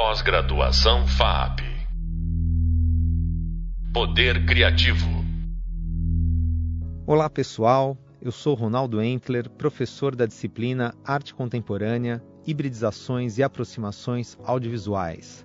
Pós-graduação FAP. Poder Criativo. Olá pessoal, eu sou Ronaldo Entler, professor da disciplina Arte Contemporânea, Hibridizações e Aproximações Audiovisuais.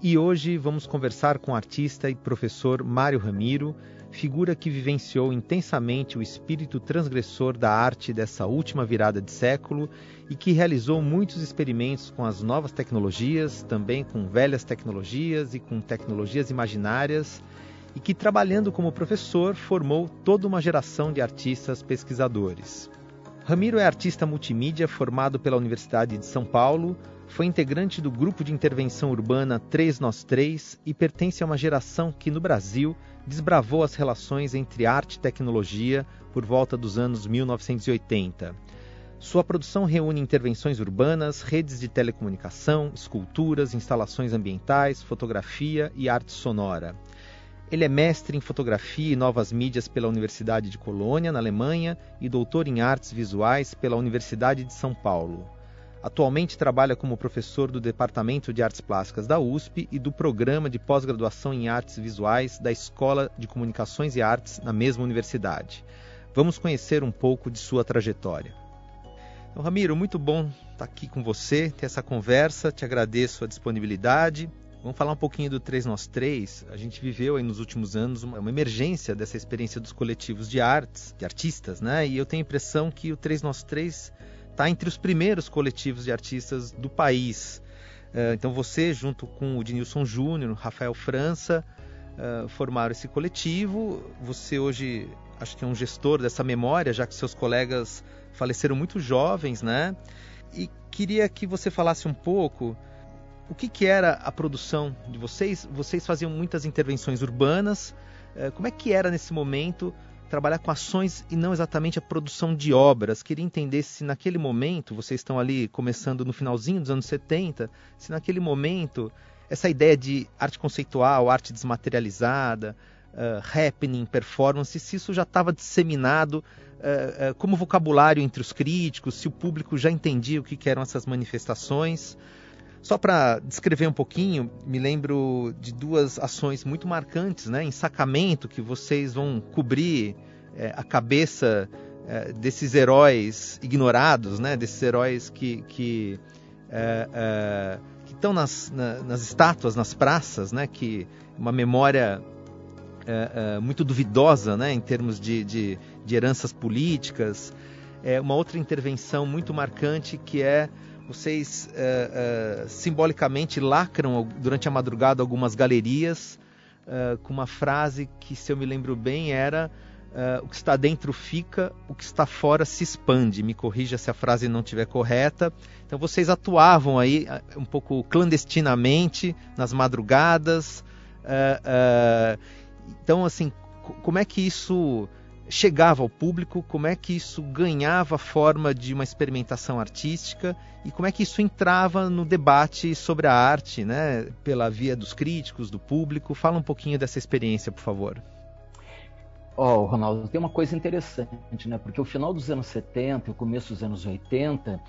E hoje vamos conversar com o artista e professor Mário Ramiro, figura que vivenciou intensamente o espírito transgressor da arte dessa última virada de século e que realizou muitos experimentos com as novas tecnologias, também com velhas tecnologias e com tecnologias imaginárias, e que, trabalhando como professor, formou toda uma geração de artistas pesquisadores. Ramiro é artista multimídia formado pela Universidade de São Paulo, foi integrante do grupo de intervenção urbana 3 Nós 3 e pertence a uma geração que, no Brasil, desbravou as relações entre arte e tecnologia por volta dos anos 1980. Sua produção reúne intervenções urbanas, redes de telecomunicação, esculturas, instalações ambientais, fotografia e arte sonora. Ele é mestre em fotografia e novas mídias pela Universidade de Colônia, na Alemanha, e doutor em artes visuais pela Universidade de São Paulo. Atualmente trabalha como professor do Departamento de Artes Plásticas da USP e do Programa de Pós-Graduação em Artes Visuais da Escola de Comunicações e Artes na mesma universidade. Vamos conhecer um pouco de sua trajetória. Então, Ramiro, muito bom estar aqui com você, ter essa conversa, te agradeço a disponibilidade. Vamos falar um pouquinho do 3 Nós 3. A gente viveu aí nos últimos anos uma, uma, emergência dessa experiência dos coletivos de artes, de artistas, né? E eu tenho a impressão que o 3 Nós 3 está entre os primeiros coletivos de artistas do país. Uh, então você, junto com o Dinilson Júnior, Rafael França, uh, formaram esse coletivo. Você hoje acho que é um gestor dessa memória, já que seus colegas faleceram muito jovens, né? E queria que você falasse um pouco o que, que era a produção de vocês. Vocês faziam muitas intervenções urbanas. Uh, como é que era nesse momento trabalhar com ações e não exatamente a produção de obras. Queria entender se naquele momento, vocês estão ali começando no finalzinho dos anos 70, se naquele momento essa ideia de arte conceitual, arte desmaterializada, uh, happening, performance, se isso já estava disseminado uh, uh, como vocabulário entre os críticos, se o público já entendia o que, que eram essas manifestações. Só para descrever um pouquinho, me lembro de duas ações muito marcantes, né? Em Sacamento, que vocês vão cobrir é, a cabeça é, desses heróis ignorados, né? Desses heróis que, que, é, é que estão nas, na, nas estátuas, nas praças, né? Que uma memória é, é, muito duvidosa, né? Em termos de, de, de heranças políticas. É uma outra intervenção muito marcante que é vocês uh, uh, simbolicamente lacram durante a madrugada algumas galerias uh, com uma frase que, se eu me lembro bem, era o que está dentro fica, o que está fora se expande. Me corrija se a frase não estiver correta. Então vocês atuavam aí um pouco clandestinamente nas madrugadas. então, assim, como é que isso chegava ao público, como é que isso ganhava forma de uma experimentação artística e como é que isso entrava no debate sobre a arte, né, pela via dos críticos, do público. Fala um pouquinho dessa experiência, por favor. Ó, oh, Ronaldo, tem uma coisa interessante, né? Porque o final dos anos 70 e o começo dos anos 80,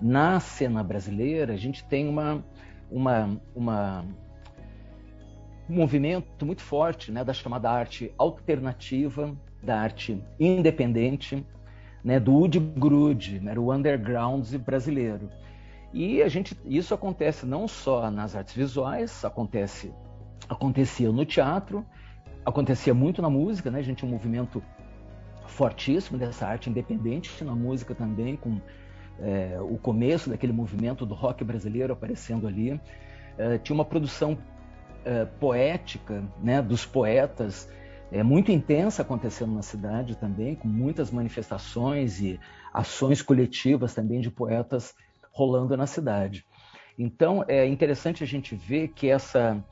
na cena brasileira, a gente tem uma, uma, uma um movimento muito forte né, da chamada arte alternativa, da arte independente, né, do Wood Grude, né, o underground brasileiro. E a gente, isso acontece não só nas artes visuais, acontece, acontecia no teatro, acontecia muito na música, né? A gente tinha um movimento fortíssimo dessa arte independente na música também, com é, o começo daquele movimento do rock brasileiro aparecendo ali. É, tinha uma produção é, poética, né, dos poetas é, muito intensa acontecendo na cidade também, com muitas manifestações e ações coletivas também de poetas rolando na cidade. Então é interessante a gente ver que essa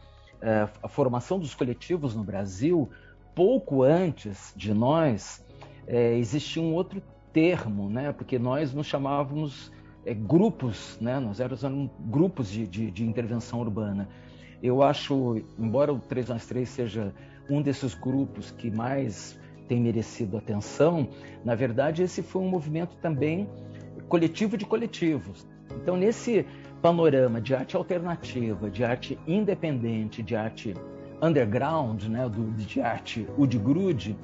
é, a formação dos coletivos no Brasil, pouco antes de nós, é, existia um outro termo, né? Porque nós nos chamávamos é, grupos, né? Nós éramos grupos de, de, de, intervenção urbana. Eu acho, embora o 3 mais 3 seja um desses grupos que mais tem merecido atenção, na verdade, esse foi um movimento também coletivo de coletivos. Então, nesse panorama de arte alternativa, de arte independente, de arte underground, né, do, de arte Udgrude,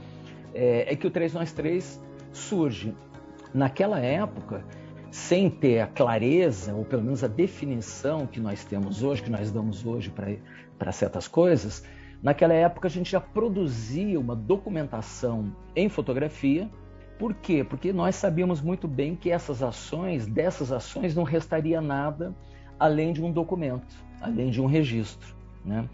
é, é que o 3 nós 3 surge. Naquela época, sem ter a clareza, ou pelo menos a definição que nós temos hoje, que nós damos hoje para certas coisas, naquela época a gente já produzia uma documentação em fotografia. Por quê? Porque nós sabíamos muito bem que essas ações, dessas ações, não restaria nada além de um documento, além de um registro. Né?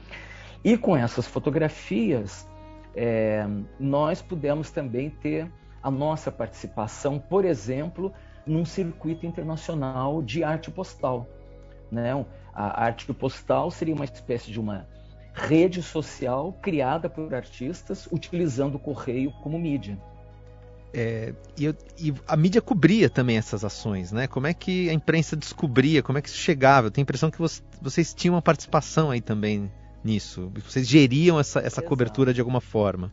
E com essas fotografias, é, nós pudemos também ter a nossa participação, por exemplo, num circuito internacional de arte postal. Né? A arte postal seria uma espécie de uma rede social criada por artistas utilizando o correio como mídia. É, e, e, a mídia cobria também essas ações, né? Como é que a imprensa descobria, como é que isso chegava? Eu tenho a impressão que vocês, vocês tinham uma participação aí também nisso. Vocês geriam essa, essa cobertura de alguma forma.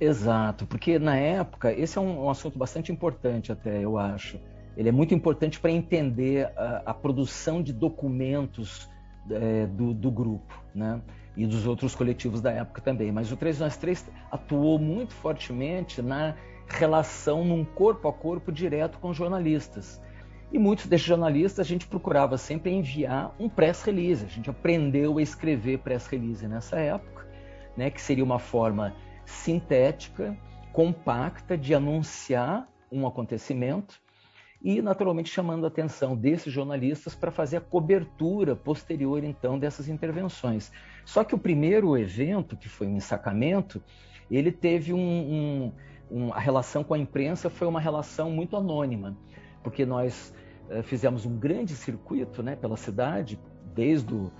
Exato, porque na época, esse é um, um assunto bastante importante até, eu acho. Ele é muito importante para entender a, a, produção de documentos é, do, do, grupo, né? E dos outros coletivos da época também. Mas o 3 nós 3 atuou muito fortemente na relação num corpo a corpo direto com jornalistas. E muitos desses jornalistas a gente procurava sempre enviar um press release. A gente aprendeu a escrever press release nessa época, né? Que seria uma forma sintética, compacta de anunciar um acontecimento e, naturalmente, chamando a atenção desses jornalistas para fazer a cobertura posterior, então, dessas intervenções. Só que o primeiro evento, que foi um ensacamento, ele teve um, um, um, a relação com a imprensa foi uma relação muito anônima, porque nós uh, fizemos um grande circuito né, pela cidade, desde o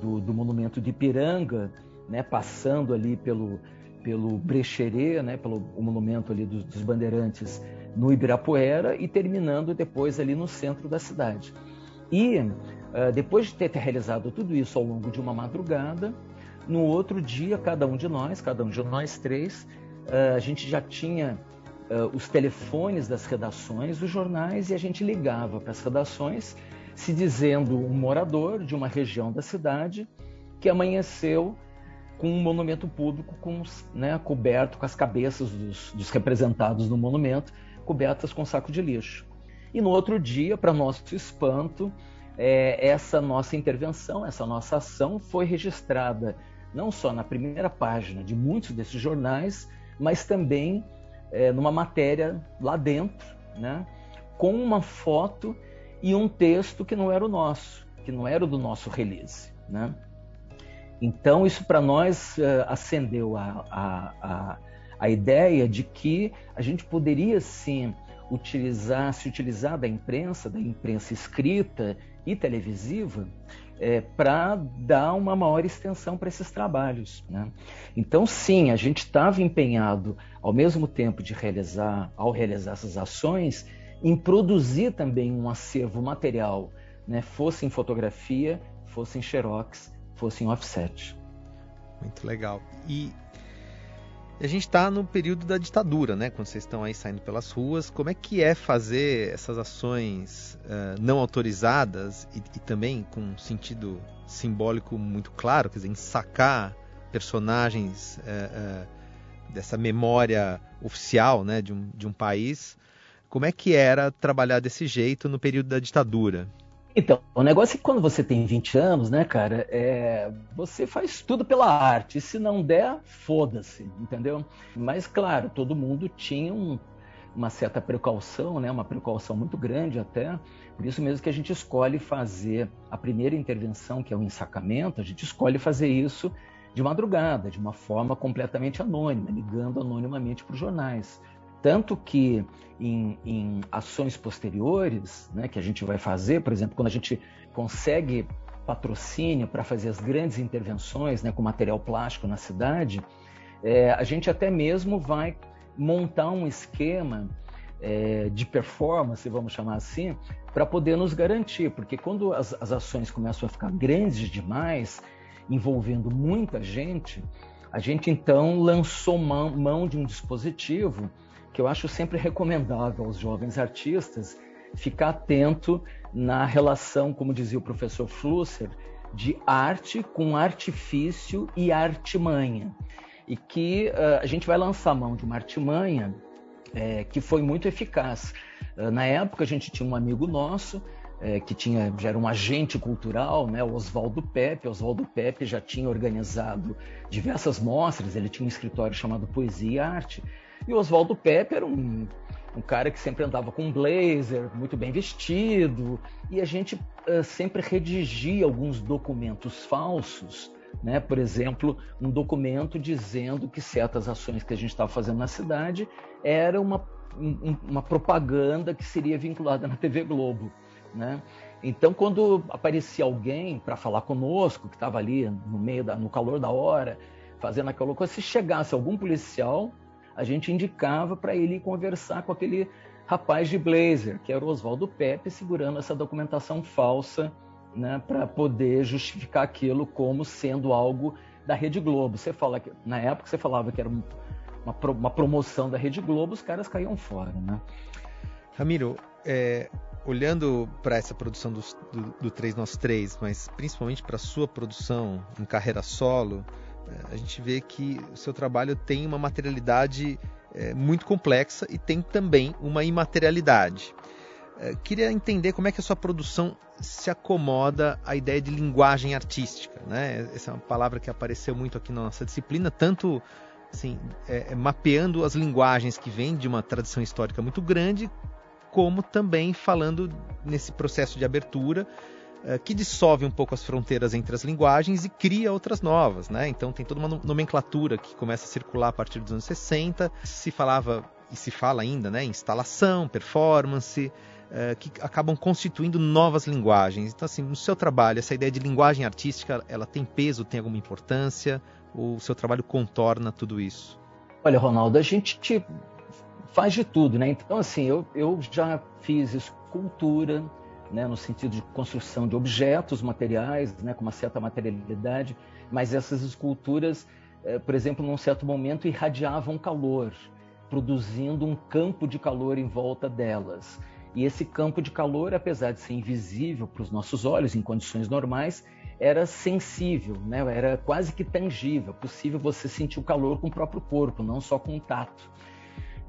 do, do monumento de Ipiranga, né, passando ali pelo, pelo Brecheret, né, pelo monumento ali dos, dos bandeirantes no Ibirapuera e terminando depois ali no centro da cidade. E uh, depois de ter realizado tudo isso ao longo de uma madrugada, no outro dia, cada um de nós, cada um de nós três, uh, a gente já tinha uh, os telefones das redações dos jornais e a gente ligava para as redações se dizendo um morador de uma região da cidade que amanheceu com um monumento público com, né, coberto com as cabeças dos, dos, representados no monumento cobertas com saco de lixo. E no outro dia, para nosso espanto, é, essa nossa intervenção, essa nossa ação foi registrada não só na primeira página de muitos desses jornais, mas também é, numa matéria lá dentro, né, com uma foto e um texto que não era o nosso, que não era o do nosso release. Né? Então, isso para nós uh, acendeu a, a, a, a, ideia de que a gente poderia sim utilizar, se utilizar da imprensa, da imprensa escrita e televisiva, é, para dar uma maior extensão para esses trabalhos. Né? Então, sim, a gente estava empenhado, ao mesmo tempo de realizar, ao realizar essas ações, em produzir também um acervo material, né? fosse em fotografia, fosse em xerox, fosse em offset. Muito legal. E a gente está no período da ditadura, né? Quando vocês estão aí saindo pelas ruas, como é que é fazer essas ações uh, não autorizadas e, e, também com um sentido simbólico muito claro, quer dizer, sacar personagens uh, uh, dessa memória oficial, né, de um, de um país? Como é que era trabalhar desse jeito no período da ditadura? Então, o negócio é que quando você tem 20 anos, né, cara, é, você faz tudo pela arte. Se não der, foda-se, entendeu? Mas, claro, todo mundo tinha um, uma certa precaução, né, uma precaução muito grande até. Por isso mesmo que a gente escolhe fazer a primeira intervenção, que é o ensacamento, a gente escolhe fazer isso de madrugada, de uma forma completamente anônima, ligando anonimamente para os jornais. Tanto que em, em ações posteriores, né, que a gente vai fazer, por exemplo, quando a gente consegue patrocínio para fazer as grandes intervenções né, com material plástico na cidade, é, a gente até mesmo vai montar um esquema é, de performance, vamos chamar assim, para poder nos garantir, porque quando as, as, ações começam a ficar grandes demais, envolvendo muita gente, a gente então lançou mão, mão de um dispositivo que eu acho sempre recomendável aos jovens artistas, ficar atento na relação, como dizia o professor Flusser, de arte com artifício e artimanha. E que uh, a gente vai lançar mão de uma artimanha é, que foi muito eficaz. Uh, na época, a gente tinha um amigo nosso é, que tinha, já era um agente cultural, né, o Oswaldo Pepe. Oswaldo Pepe já tinha organizado diversas mostras, ele tinha um escritório chamado Poesia e Arte. E o Oswaldo Pepe era um um cara que sempre andava com um blazer, muito bem vestido, e a gente uh, sempre redigia alguns documentos falsos, né? Por exemplo, um documento dizendo que certas ações que a gente estava fazendo na cidade era uma, um, uma propaganda que seria vinculada na TV Globo, né? Então, quando aparecia alguém para falar conosco, que estava ali no meio da, no calor da hora, fazendo aquela coisa, se chegasse algum policial a gente indicava para ele conversar com aquele rapaz de blazer, que era o Oswaldo Pepe, segurando essa documentação falsa né, para poder justificar aquilo como sendo algo da Rede Globo. Você fala que na época você falava que era uma, uma promoção da Rede Globo, os caras caíam fora, né? Ramiro, é, olhando para essa produção do, do, do 3 Nós 3, mas principalmente para sua produção em carreira solo, a gente vê que o seu trabalho tem uma materialidade é, muito complexa e tem também uma imaterialidade. É, queria entender como é que a sua produção se acomoda à ideia de linguagem artística. Né? Essa é uma palavra que apareceu muito aqui na nossa disciplina, tanto assim, é, é mapeando as linguagens que vêm de uma tradição histórica muito grande, como também falando nesse processo de abertura que dissolve um pouco as fronteiras entre as linguagens e cria outras novas, né? Então tem toda uma nomenclatura que começa a circular a partir dos anos 60. Se falava e se fala ainda, né? Instalação, performance, uh, que acabam constituindo novas linguagens. Então assim, no seu trabalho, essa ideia de linguagem artística, ela tem peso, tem alguma importância? Ou o seu trabalho contorna tudo isso? Olha, Ronaldo, a gente faz de tudo, né? Então assim, eu, eu já fiz escultura, né, no sentido de construção de objetos materiais, né, com uma certa materialidade, mas essas esculturas, eh, por exemplo, num certo momento irradiavam calor, produzindo um campo de calor em volta delas. E esse campo de calor, apesar de ser invisível para os nossos olhos em condições normais, era sensível, né? era quase que tangível, possível você sentir o calor com o próprio corpo, não só com o tato.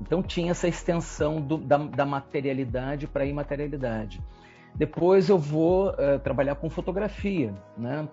Então tinha essa extensão do, da, da materialidade para a imaterialidade. Depois eu vou uh, trabalhar com fotografia, né?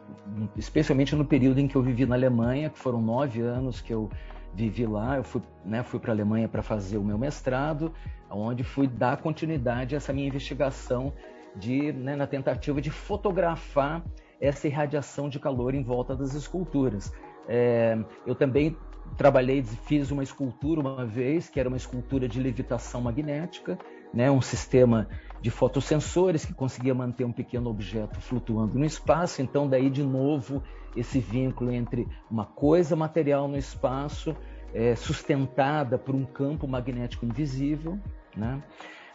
especialmente no período em que eu vivi na Alemanha, que foram nove anos que eu vivi lá. Eu fui, né, fui para a Alemanha para fazer o meu mestrado, onde fui dar continuidade a essa minha investigação de, né, na tentativa de fotografar essa irradiação de calor em volta das esculturas. É, eu também trabalhei, fiz uma escultura uma vez, que era uma escultura de levitação magnética, né, um sistema de fotossensores que conseguia manter um pequeno objeto flutuando no espaço. Então, daí de novo esse vínculo entre uma coisa material no espaço é, sustentada por um campo magnético invisível. Né?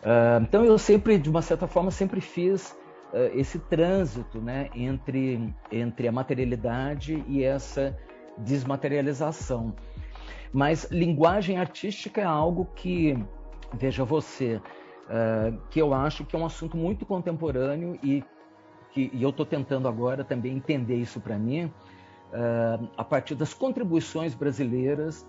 Uh, então, eu sempre, de uma certa forma, sempre fiz uh, esse trânsito né, entre, entre a materialidade e essa desmaterialização. Mas linguagem artística é algo que, veja você, uh, que eu acho que é um assunto muito contemporâneo e que e eu estou tentando agora também entender isso para mim uh, a partir das contribuições brasileiras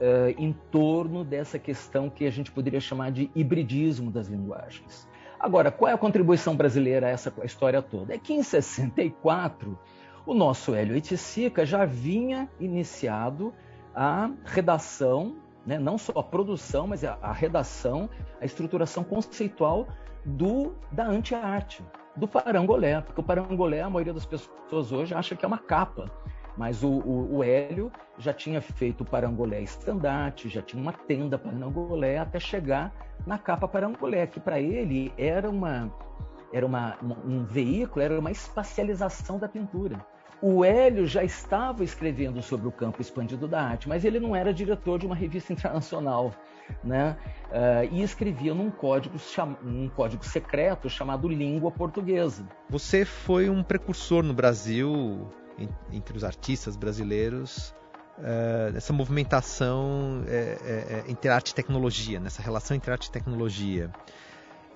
uh, em torno dessa questão que a gente poderia chamar de hibridismo das linguagens. Agora, qual é a contribuição brasileira a essa história toda? É que em 64 o nosso Hélio Iticica já vinha iniciado a redação né? não só a produção, mas a, a redação, a estruturação conceitual do da anti-arte, do parangolé, porque o parangolé, a maioria das pessoas hoje acha que é uma capa, mas o, o, o Hélio já tinha feito o parangolé estandarte, já tinha uma tenda parangolé até chegar na capa parangolé, que para ele era uma era uma, um veículo, era uma espacialização da pintura. O Hélio já estava escrevendo sobre o campo expandido da arte, mas ele não era diretor de uma revista internacional, né? Uh, e escrevia num código, cham... código secreto chamado Língua Portuguesa. Você foi um precursor no Brasil, entre os artistas brasileiros, uh, nessa movimentação uh, entre arte e tecnologia, nessa relação entre arte e tecnologia.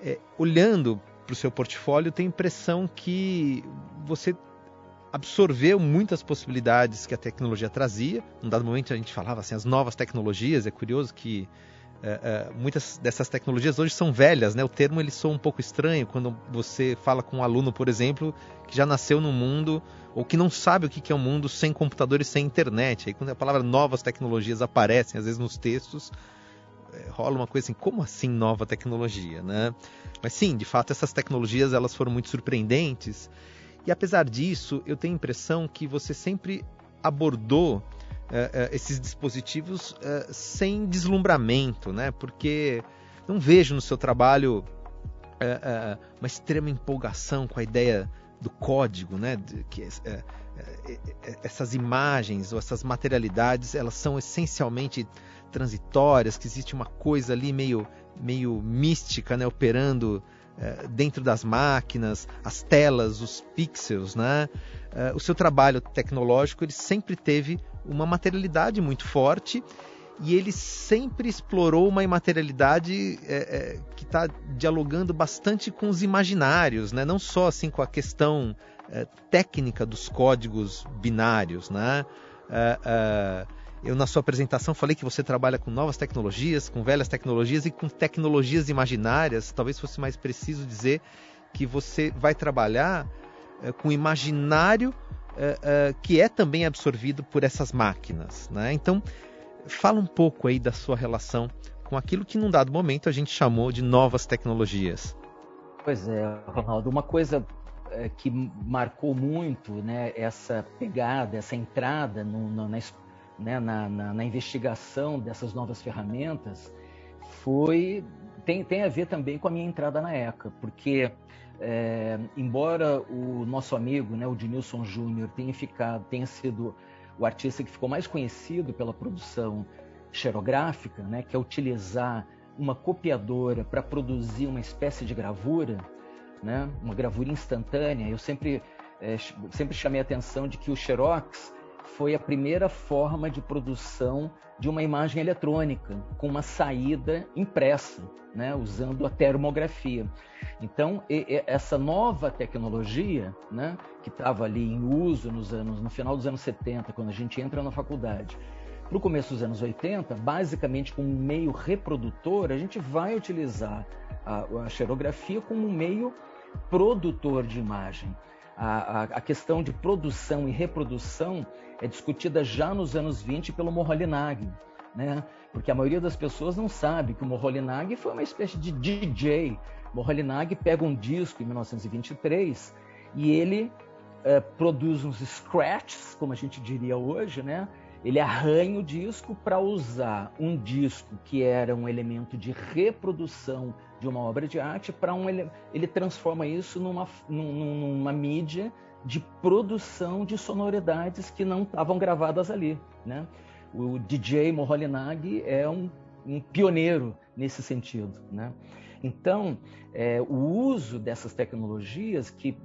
é, olhando para o seu portfólio, tem a impressão que você absorveu muitas possibilidades que a tecnologia trazia. Num dado momento a gente falava assim, as novas tecnologias. É curioso que é, é, muitas dessas tecnologias hoje são velhas, né? O termo ele soa um pouco estranho quando você fala com um aluno, por exemplo, que já nasceu no mundo ou que não sabe o que é um mundo sem computador e sem internet. Aí quando a palavra novas tecnologias aparecem, às vezes nos textos, é, rola uma coisa assim, como assim nova tecnologia, né? Mas sim, de fato essas tecnologias elas foram muito surpreendentes e apesar disso, eu tenho a impressão que você sempre abordou uh, uh, esses dispositivos uh, sem deslumbramento, né? Porque não vejo no seu trabalho uma extrema empolgação com a ideia do código, né? De, que essas imagens ou essas materialidades elas são essencialmente transitórias, que existe uma coisa ali meio meio mística, né? Operando é, dentro das máquinas, as telas, os pixels, né? É, o seu trabalho tecnológico ele sempre teve uma materialidade muito forte e ele sempre explorou uma imaterialidade é, que está dialogando bastante com os imaginários, né? não só assim com a questão técnica dos códigos binários. Né? Eu, na sua apresentação, falei que você trabalha com novas tecnologias, com velhas tecnologias e com tecnologias imaginárias. Talvez fosse mais preciso dizer que você vai trabalhar é, com imaginário é, é, que é também absorvido por essas máquinas. Né? Então, fala um pouco aí da sua relação com aquilo que, num dado momento, a gente chamou de novas tecnologias. Pois é, Ronaldo, uma coisa que marcou muito né, essa pegada, essa entrada no, no, na, né, na, na, na, investigação dessas novas ferramentas foi tem, tem a ver também com a minha entrada na ECA, porque é, embora o nosso amigo, né, o Dinilson Júnior, tenha ficado, tenha sido o artista que ficou mais conhecido pela produção xerográfica, né, que é utilizar uma copiadora para produzir uma espécie de gravura, né, uma gravura instantânea. Eu sempre é, sempre chamei a atenção de que o Xerox foi a primeira forma de produção de uma imagem eletrônica com uma saída impressa, né, usando a termografia. Então, e, e, essa nova tecnologia, né, que estava ali em uso nos anos, no final dos anos 70, quando a gente entra na faculdade, para o começo dos anos 80, basicamente como um meio reprodutor, a gente vai utilizar a, a xerografia como um meio produtor de imagem. A, a, questão de produção e reprodução é discutida já nos anos 20 pelo Moholy-Nagy, né? Porque a maioria das pessoas não sabe que o Moholy-Nagy foi uma espécie de DJ. Moholy-Nagy pega um disco em 1923 e ele é, produz uns scratches, como a gente diria hoje, né? Ele arranha o disco para usar um disco que era um elemento de reprodução de uma obra de arte para um ele transforma isso numa, numa mídia de produção de sonoridades que não estavam gravadas ali, né? O DJ Moholy-Nagy é um, um, pioneiro nesse sentido, né? Então, é, o uso dessas tecnologias que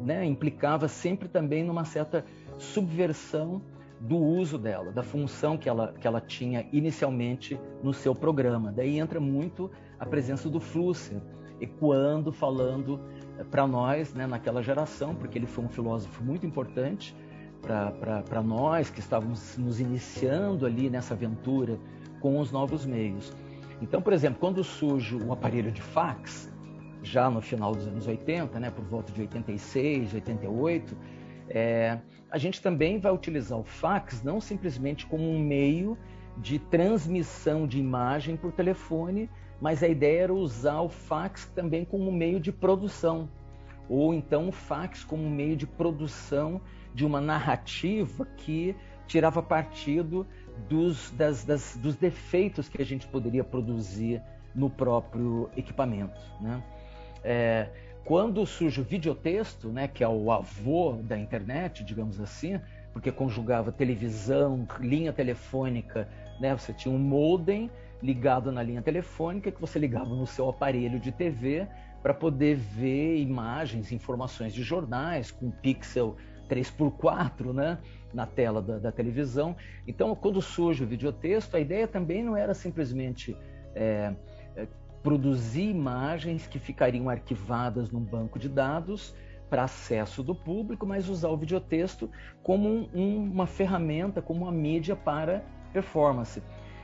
né, implicava sempre também numa certa subversão do uso dela, da função que ela, que ela tinha inicialmente no seu programa. Daí entra muito a presença do Flusser, ecoando, falando eh, para nós, né, naquela geração, porque ele foi um filósofo muito importante para nós que estávamos nos iniciando ali nessa aventura com os novos meios. Então, por exemplo, quando surge o aparelho de fax, já no final dos anos 80, né, por volta de 86, 88, é, a gente também vai utilizar o fax não simplesmente como um meio de transmissão de imagem por telefone, mas a ideia era usar o fax também como meio de produção, ou então o fax como meio de produção de uma narrativa que tirava partido dos, das, das, dos defeitos que a gente poderia produzir no próprio equipamento. Né? É, quando surge o videotexto, né, que é o avô da internet, digamos assim, porque conjugava televisão, linha telefônica, né, você tinha um modem ligado na linha telefônica que você ligava no seu aparelho de TV para poder ver imagens, informações de jornais com pixel 3x4 né, na tela da, da televisão. Então, quando surge o videotexto, a ideia também não era simplesmente é, produzir imagens que ficariam arquivadas num banco de dados para acesso do público, mas usar o videotexto como um, uma ferramenta, como uma mídia para performance.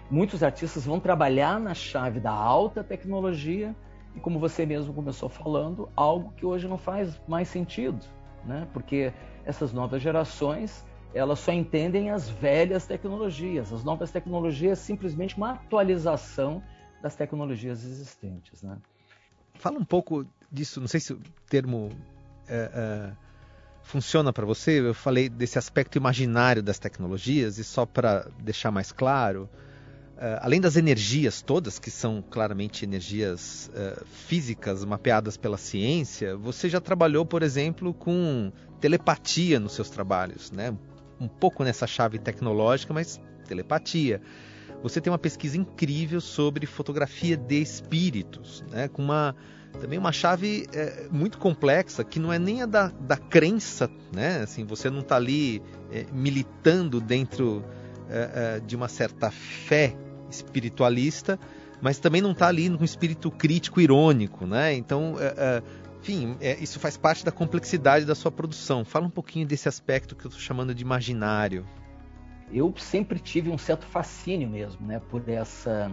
Muitos artistas vão trabalhar na chave da alta tecnologia e, como você mesmo começou falando, algo que hoje não faz mais sentido, né? porque essas novas gerações elas só entendem as velhas tecnologias. As novas tecnologias é simplesmente uma atualização das tecnologias existentes. Né? Fala um pouco disso, não sei se o termo é, é, funciona para você. Eu falei desse aspecto imaginário das tecnologias, e só para deixar mais claro, é, além das energias todas, que são claramente energias é, físicas mapeadas pela ciência, você já trabalhou, por exemplo, com telepatia nos seus trabalhos, né? um pouco nessa chave tecnológica, mas telepatia você tem uma pesquisa incrível sobre fotografia de espíritos, né? com uma também uma chave é, muito complexa que não é nem a da, da crença, né? Assim, você não está ali é, militando dentro é, é, de uma certa fé espiritualista, mas também não está ali com um espírito crítico irônico, né? Então, é, é, enfim, isso faz parte da complexidade da sua produção. Fala um pouquinho desse aspecto que eu estou chamando de imaginário eu sempre tive um certo fascínio mesmo, né, por essa,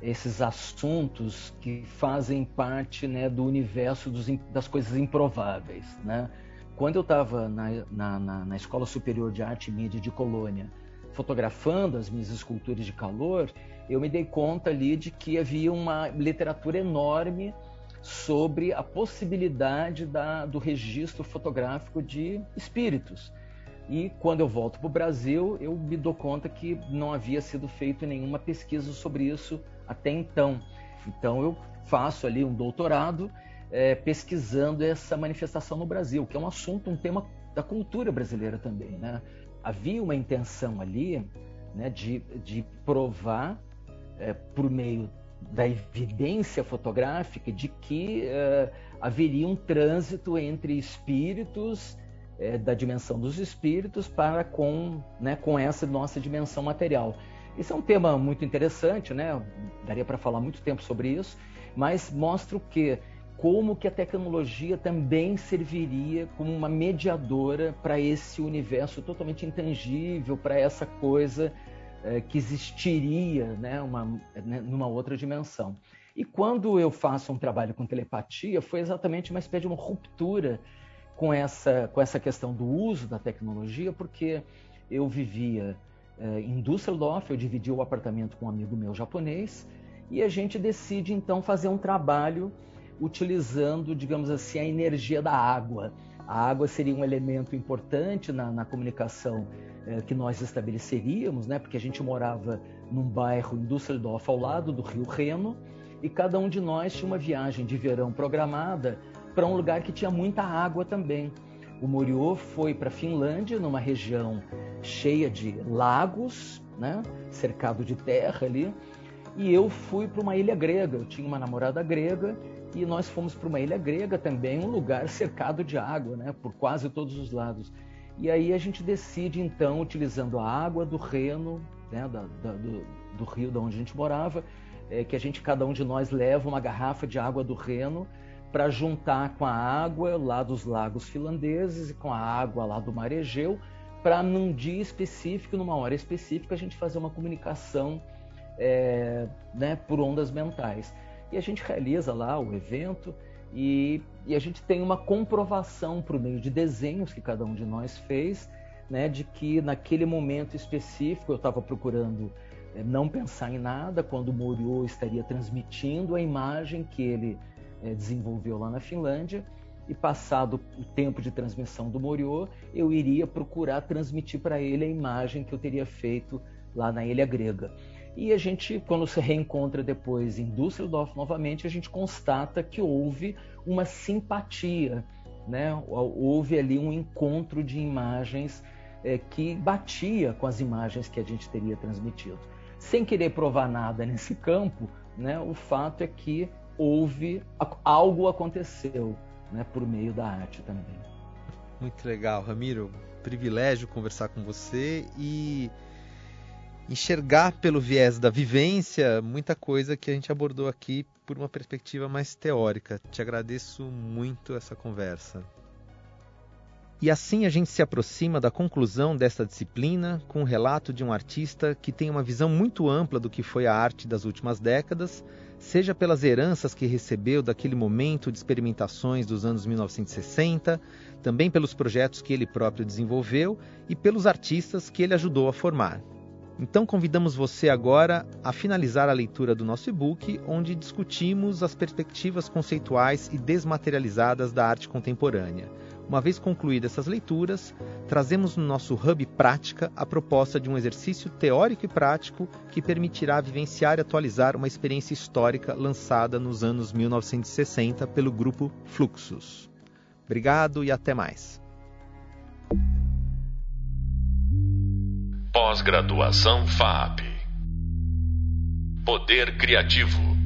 esses assuntos que fazem parte, né, do universo dos, das coisas improváveis, né. Quando eu estava na, na, na, Escola Superior de Arte e Mídia de Colônia, fotografando as minhas esculturas de calor, eu me dei conta ali de que havia uma literatura enorme sobre a possibilidade da, do registro fotográfico de espíritos. E quando eu volto para o Brasil, eu me dou conta que não havia sido feita nenhuma pesquisa sobre isso até então. Então eu faço ali um doutorado é, pesquisando essa manifestação no Brasil, que é um assunto, um tema da cultura brasileira também. Né? Havia uma intenção ali né, de, de provar, é, por meio da evidência fotográfica, de que é, haveria um trânsito entre espíritos é, da dimensão dos espíritos para com, né, com essa nossa dimensão material. Isso é um tema muito interessante, né? Daria para falar muito tempo sobre isso, mas mostra o que como que a tecnologia também serviria como uma mediadora para esse universo totalmente intangível, para essa coisa é, que existiria, né, uma, né, numa outra dimensão. E quando eu faço um trabalho com telepatia, foi exatamente uma espécie de uma ruptura com essa, com essa questão do uso da tecnologia, porque eu vivia é, em Düsseldorf, eu dividi o apartamento com um amigo meu japonês, e a gente decide então fazer um trabalho utilizando, digamos assim, a energia da água. A água seria um elemento importante na, na comunicação é, que nós estabeleceríamos, né? porque a gente morava num bairro em Düsseldorf ao lado do rio Reno, e cada um de nós tinha uma viagem de verão programada para um lugar que tinha muita água também. O Moriô foi para a Finlândia, numa região cheia de lagos, né, cercado de terra ali, e eu fui para uma ilha grega. Eu tinha uma namorada grega e nós fomos para uma ilha grega também, um lugar cercado de água, né, por quase todos os lados. E aí a gente decide então, utilizando a água do Reno, né, da, da, do, do, rio da onde a gente morava, é, que a gente cada um de nós leva uma garrafa de água do Reno para juntar com a água lá dos lagos finlandeses e com a água lá do mar Egeu, para num dia específico, numa hora específica, a gente fazer uma comunicação é, né, por ondas mentais. E a gente realiza lá o evento e, e a gente tem uma comprovação por meio de desenhos que cada um de nós fez, né, de que naquele momento específico eu estava procurando é, não pensar em nada, quando o Moriô estaria transmitindo a imagem que ele é, desenvolveu lá na Finlândia e passado o tempo de transmissão do Moriô, eu iria procurar transmitir para ele a imagem que eu teria feito lá na ilha grega. E a gente, quando se reencontra depois em Düsseldorf novamente, a gente constata que houve uma simpatia, né? houve ali um encontro de imagens é, que batia com as imagens que a gente teria transmitido. Sem querer provar nada nesse campo, né? o fato é que houve algo aconteceu, né, por meio da arte também. Muito legal, Ramiro. Privilégio conversar com você e enxergar pelo viés da vivência muita coisa que a gente abordou aqui por uma perspectiva mais teórica. Te agradeço muito essa conversa. E assim a gente se aproxima da conclusão desta disciplina com o relato de um artista que tem uma visão muito ampla do que foi a arte das últimas décadas, seja pelas heranças que recebeu daquele momento de experimentações dos anos 1960, também pelos projetos que ele próprio desenvolveu e pelos artistas que ele ajudou a formar. Então convidamos você agora a finalizar a leitura do nosso e-book, onde discutimos as perspectivas conceituais e desmaterializadas da arte contemporânea. Uma vez concluídas essas leituras, trazemos no nosso Hub Prática a proposta de um exercício teórico e prático que permitirá vivenciar e atualizar uma experiência histórica lançada nos anos 1960 pelo grupo Fluxus. Obrigado e até mais. Pós-graduação FAP Poder Criativo